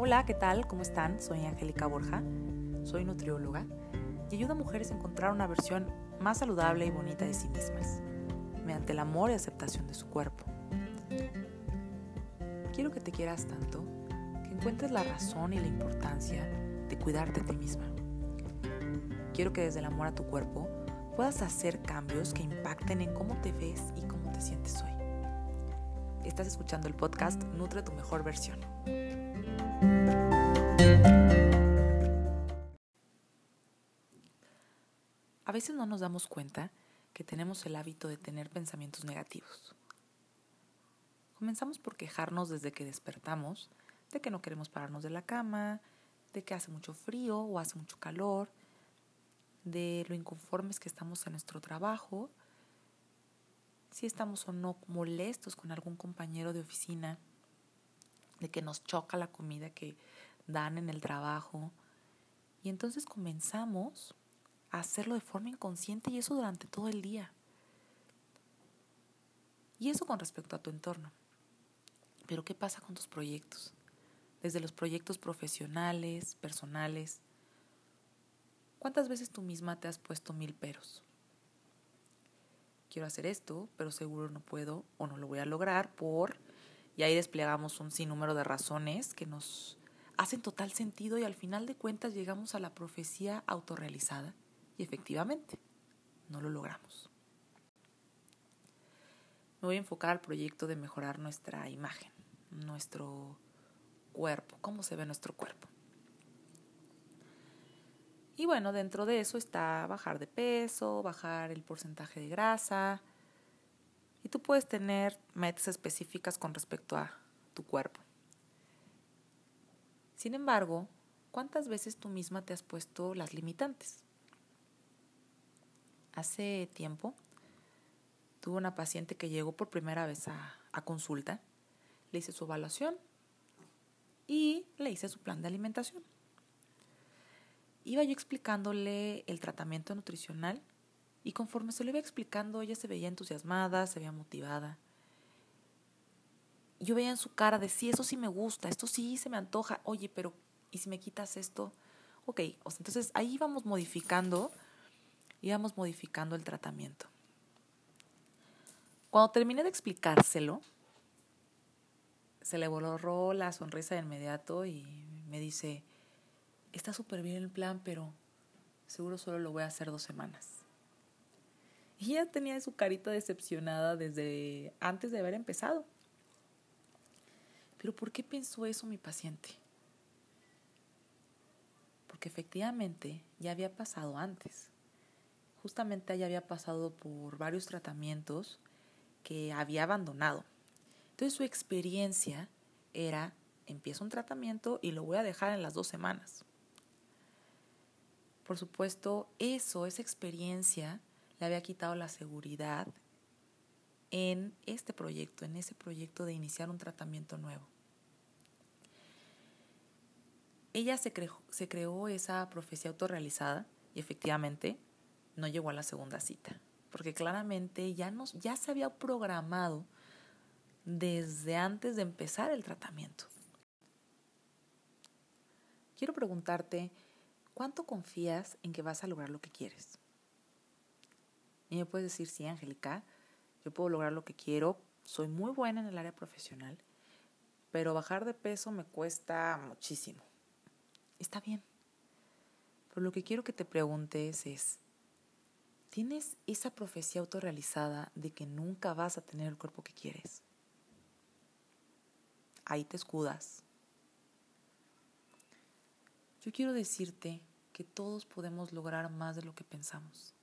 Hola, ¿qué tal? ¿Cómo están? Soy Angélica Borja, soy nutrióloga y ayudo a mujeres a encontrar una versión más saludable y bonita de sí mismas, mediante el amor y aceptación de su cuerpo. Quiero que te quieras tanto que encuentres la razón y la importancia de cuidarte a ti misma. Quiero que desde el amor a tu cuerpo puedas hacer cambios que impacten en cómo te ves y cómo te sientes hoy. Estás escuchando el podcast Nutre tu mejor versión. A veces no nos damos cuenta que tenemos el hábito de tener pensamientos negativos. Comenzamos por quejarnos desde que despertamos de que no queremos pararnos de la cama, de que hace mucho frío o hace mucho calor, de lo inconformes que estamos en nuestro trabajo, si estamos o no molestos con algún compañero de oficina, de que nos choca la comida que dan en el trabajo. Y entonces comenzamos a hacerlo de forma inconsciente y eso durante todo el día. Y eso con respecto a tu entorno. Pero ¿qué pasa con tus proyectos? Desde los proyectos profesionales, personales. ¿Cuántas veces tú misma te has puesto mil peros? Quiero hacer esto, pero seguro no puedo o no lo voy a lograr por... Y ahí desplegamos un sinnúmero de razones que nos hacen total sentido y al final de cuentas llegamos a la profecía autorrealizada y efectivamente no lo logramos. Me voy a enfocar al proyecto de mejorar nuestra imagen, nuestro cuerpo, cómo se ve nuestro cuerpo. Y bueno, dentro de eso está bajar de peso, bajar el porcentaje de grasa. Tú puedes tener metas específicas con respecto a tu cuerpo. Sin embargo, ¿cuántas veces tú misma te has puesto las limitantes? Hace tiempo tuve una paciente que llegó por primera vez a, consulta, le hice su evaluación y le hice su plan de alimentación. Iba yo explicándole el tratamiento nutricional y conforme se lo iba explicando, ella se veía entusiasmada, se veía motivada yo veía en su cara de sí, eso sí me gusta, esto sí se me antoja, oye, pero ¿y si me quitas esto? Ok, entonces ahí íbamos modificando, íbamos modificando el tratamiento. Cuando terminé de explicárselo, se le borró la sonrisa de inmediato y me dice, está súper bien el plan, pero seguro solo lo voy a hacer dos semanas. Y ella tenía su carita decepcionada desde antes de haber empezado. Pero ¿por qué pensó eso mi paciente? Porque efectivamente ya había pasado antes. Justamente ella había pasado por varios tratamientos que había abandonado. Entonces su experiencia era, empiezo un tratamiento y lo voy a dejar en las dos semanas. Por supuesto, eso, esa experiencia, le había quitado la seguridad en este proyecto, en ese proyecto de iniciar un tratamiento nuevo. Ella se creó, esa profecía autorrealizada y efectivamente no llegó a la segunda cita, porque claramente ya se había programado desde antes de empezar el tratamiento. Quiero preguntarte, ¿cuánto confías en que vas a lograr lo que quieres? Y me puedes decir, sí, Angélica, yo puedo lograr lo que quiero, soy muy buena en el área profesional, pero bajar de peso me cuesta muchísimo. Está bien. Pero lo que quiero que te preguntes es, ¿tienes esa profecía autorrealizada de que nunca vas a tener el cuerpo que quieres? Ahí te escudas. Yo quiero decirte que todos podemos lograr más de lo que pensamos.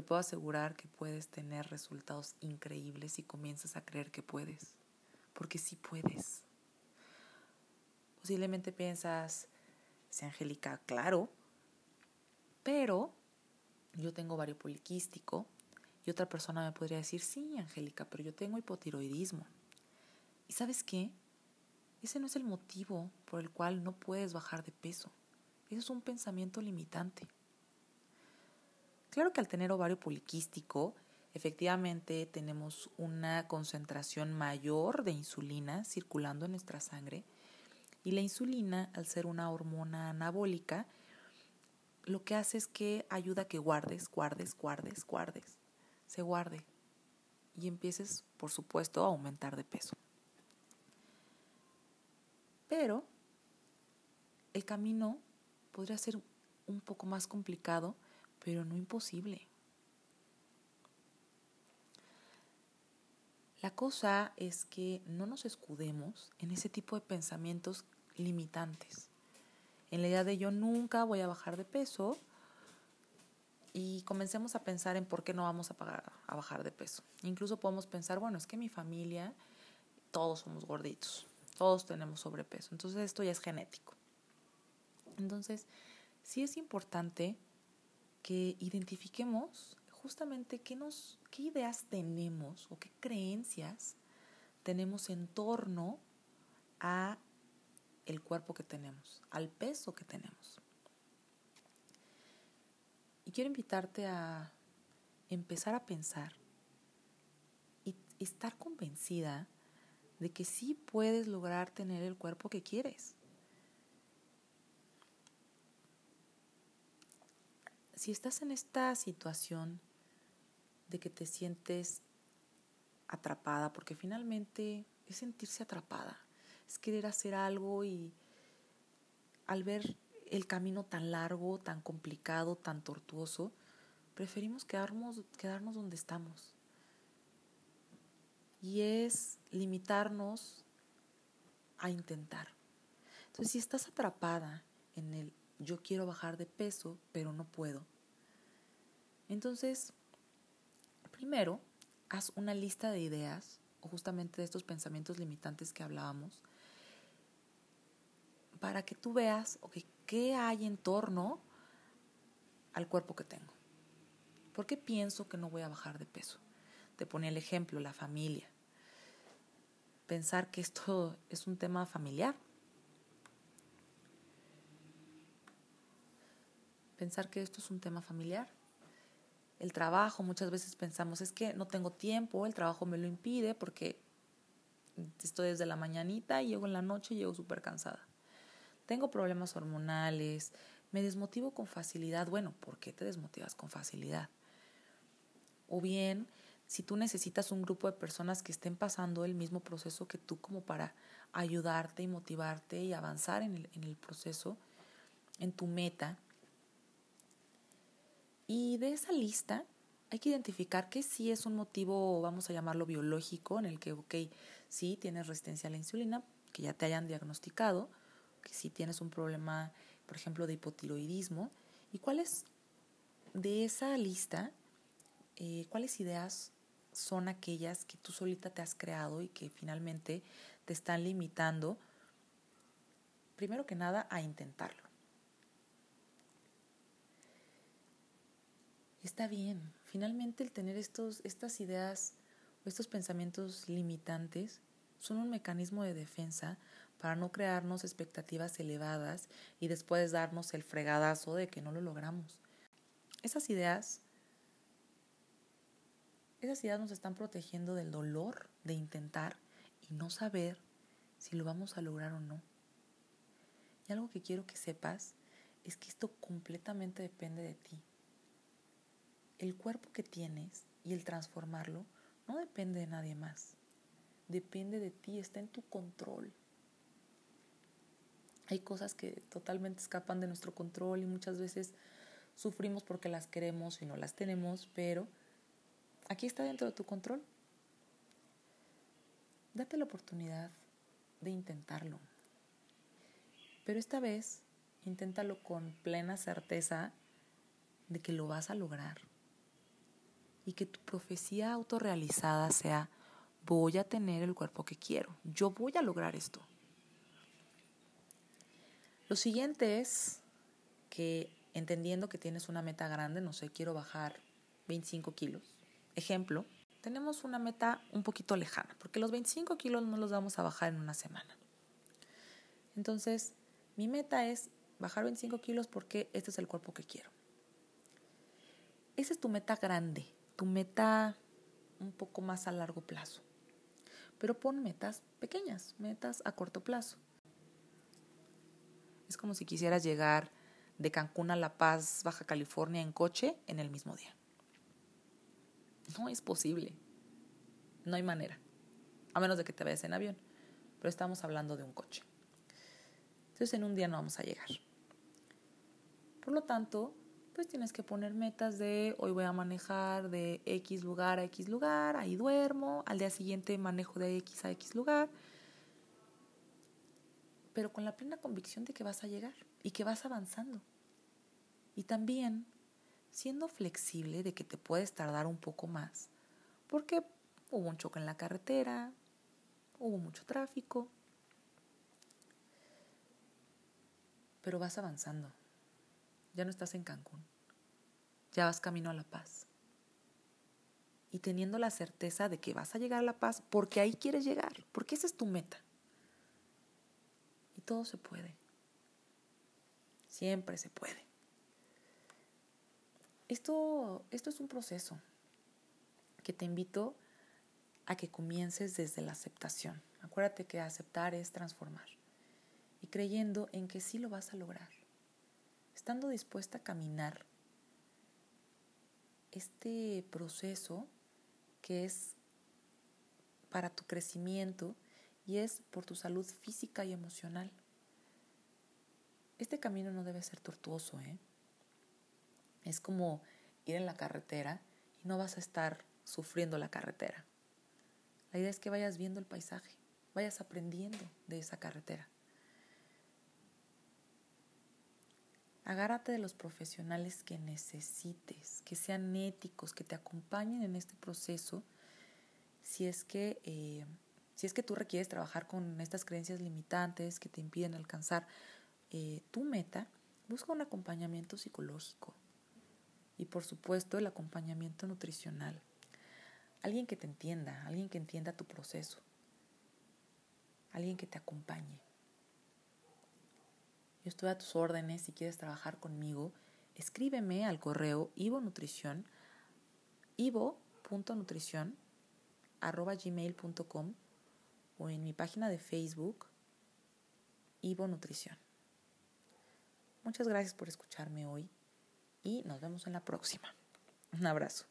Te puedo asegurar que puedes tener resultados increíbles si comienzas a creer que puedes, porque sí puedes. Posiblemente piensas, si Angélica, claro, pero yo tengo ovario poliquístico y otra persona me podría decir, sí, Angélica, pero yo tengo hipotiroidismo. ¿Y sabes qué? Ese no es el motivo por el cual no puedes bajar de peso. Eso es un pensamiento limitante. Claro que al tener ovario poliquístico, efectivamente tenemos una concentración mayor de insulina circulando en nuestra sangre, Y la insulina, al ser una hormona anabólica, lo que hace es que ayuda a que guardes, guardes, guardes, guardes, se guarde y empieces, por supuesto, a aumentar de peso. Pero el camino podría ser un poco más complicado, pero no imposible. La cosa es que no nos escudemos en ese tipo de pensamientos limitantes. En la idea de yo nunca voy a bajar de peso y comencemos a pensar en por qué no vamos a, pagar, a bajar de peso. Incluso podemos pensar, bueno, es que mi familia, todos somos gorditos, todos tenemos sobrepeso, entonces esto ya es genético. Entonces, sí es importante que identifiquemos justamente qué, nos, qué ideas tenemos o qué creencias tenemos en torno a el cuerpo que tenemos, al peso que tenemos. Y quiero invitarte a empezar a pensar y estar convencida de que sí puedes lograr tener el cuerpo que quieres. Si estás en esta situación de que te sientes atrapada, porque finalmente es sentirse atrapada, es querer hacer algo y al ver el camino tan largo, tan complicado, tan tortuoso, preferimos quedarnos, quedarnos donde estamos. Y es limitarnos a intentar. Entonces, si estás atrapada en el yo quiero bajar de peso, pero no puedo, entonces, primero, haz una lista de ideas o justamente de estos pensamientos limitantes que hablábamos para que tú veas qué hay en torno al cuerpo que tengo. ¿Por qué pienso que no voy a bajar de peso? Te ponía el ejemplo, la familia. Pensar que esto es un tema familiar. Pensar que esto es un tema familiar. El trabajo, muchas veces pensamos, es que no tengo tiempo, el trabajo me lo impide porque estoy desde la mañanita y llego en la noche y llego súper cansada tengo problemas hormonales, me desmotivo con facilidad. Bueno, ¿por qué te desmotivas con facilidad? O bien, si tú necesitas un grupo de personas que estén pasando el mismo proceso que tú como para ayudarte y motivarte y avanzar en el, en el proceso, en tu meta. Y de esa lista hay que identificar que sí es un motivo, vamos a llamarlo biológico, en el que, ok, sí tienes resistencia a la insulina, que ya te hayan diagnosticado, que si tienes un problema, por ejemplo, de hipotiroidismo, y cuáles de esa lista, eh, cuáles ideas son aquellas que tú solita te has creado y que finalmente te están limitando, primero que nada, a intentarlo. Está bien, finalmente el tener estos, estas ideas o estos pensamientos limitantes son un mecanismo de defensa para no crearnos expectativas elevadas y después darnos el fregadazo de que no lo logramos. Esas ideas, esas ideas nos están protegiendo del dolor de intentar y no saber si lo vamos a lograr o no. Y algo que quiero que sepas es que esto completamente depende de ti. El cuerpo que tienes y el transformarlo no depende de nadie más. Depende de ti, está en tu control. Hay cosas que totalmente escapan de nuestro control y muchas veces sufrimos porque las queremos y no las tenemos, pero aquí está dentro de tu control. Date la oportunidad de intentarlo. Pero esta vez inténtalo con plena certeza de que lo vas a lograr. Y que tu profecía autorrealizada sea, voy a tener el cuerpo que quiero, yo voy a lograr esto. Lo siguiente es que entendiendo que tienes una meta grande, no sé, quiero bajar 25 kilos. Ejemplo, tenemos una meta un poquito lejana, porque los 25 kilos no los vamos a bajar en una semana. Entonces, mi meta es bajar 25 kilos porque este es el cuerpo que quiero. Esa es tu meta grande, tu meta un poco más a largo plazo. Pero pon metas pequeñas, metas a corto plazo. Es como si quisieras llegar de Cancún a La Paz, Baja California, en coche en el mismo día. No es posible. No hay manera. A menos de que te vayas en avión. Pero estamos hablando de un coche. Entonces en un día no vamos a llegar. Por lo tanto, pues tienes que poner metas de hoy voy a manejar de X lugar a X lugar, ahí duermo, al día siguiente manejo de X a X lugar, pero con la plena convicción de que vas a llegar y que vas avanzando. Y también siendo flexible de que te puedes tardar un poco más, porque hubo un choque en la carretera, hubo mucho tráfico, pero vas avanzando. Ya no estás en Cancún, ya vas camino a La Paz. Y teniendo la certeza de que vas a llegar a La Paz porque ahí quieres llegar, porque esa es tu meta. Y todo se puede. Siempre se puede. Esto, esto es un proceso que te invito a que comiences desde la aceptación. Acuérdate que aceptar es transformar. Y creyendo en que sí lo vas a lograr. Estando dispuesta a caminar este proceso que es para tu crecimiento y es por tu salud física y emocional. Este camino no debe ser tortuoso, ¿eh? Es como ir en la carretera y no vas a estar sufriendo la carretera. La idea es que vayas viendo el paisaje, vayas aprendiendo de esa carretera. Agárrate de los profesionales que necesites, que sean éticos, que te acompañen en este proceso. Si es que, eh, si es que tú requieres trabajar con estas creencias limitantes que te impiden alcanzar eh, tu meta, busca un acompañamiento psicológico y por supuesto el acompañamiento nutricional. Alguien que te entienda, alguien que entienda tu proceso, alguien que te acompañe. Yo estoy a tus órdenes si quieres trabajar conmigo. Escríbeme al correo ivonutrición, ivo.nutrición arroba gmail.com o en mi página de Facebook Ivo Nutrición. Muchas gracias por escucharme hoy y nos vemos en la próxima. Un abrazo.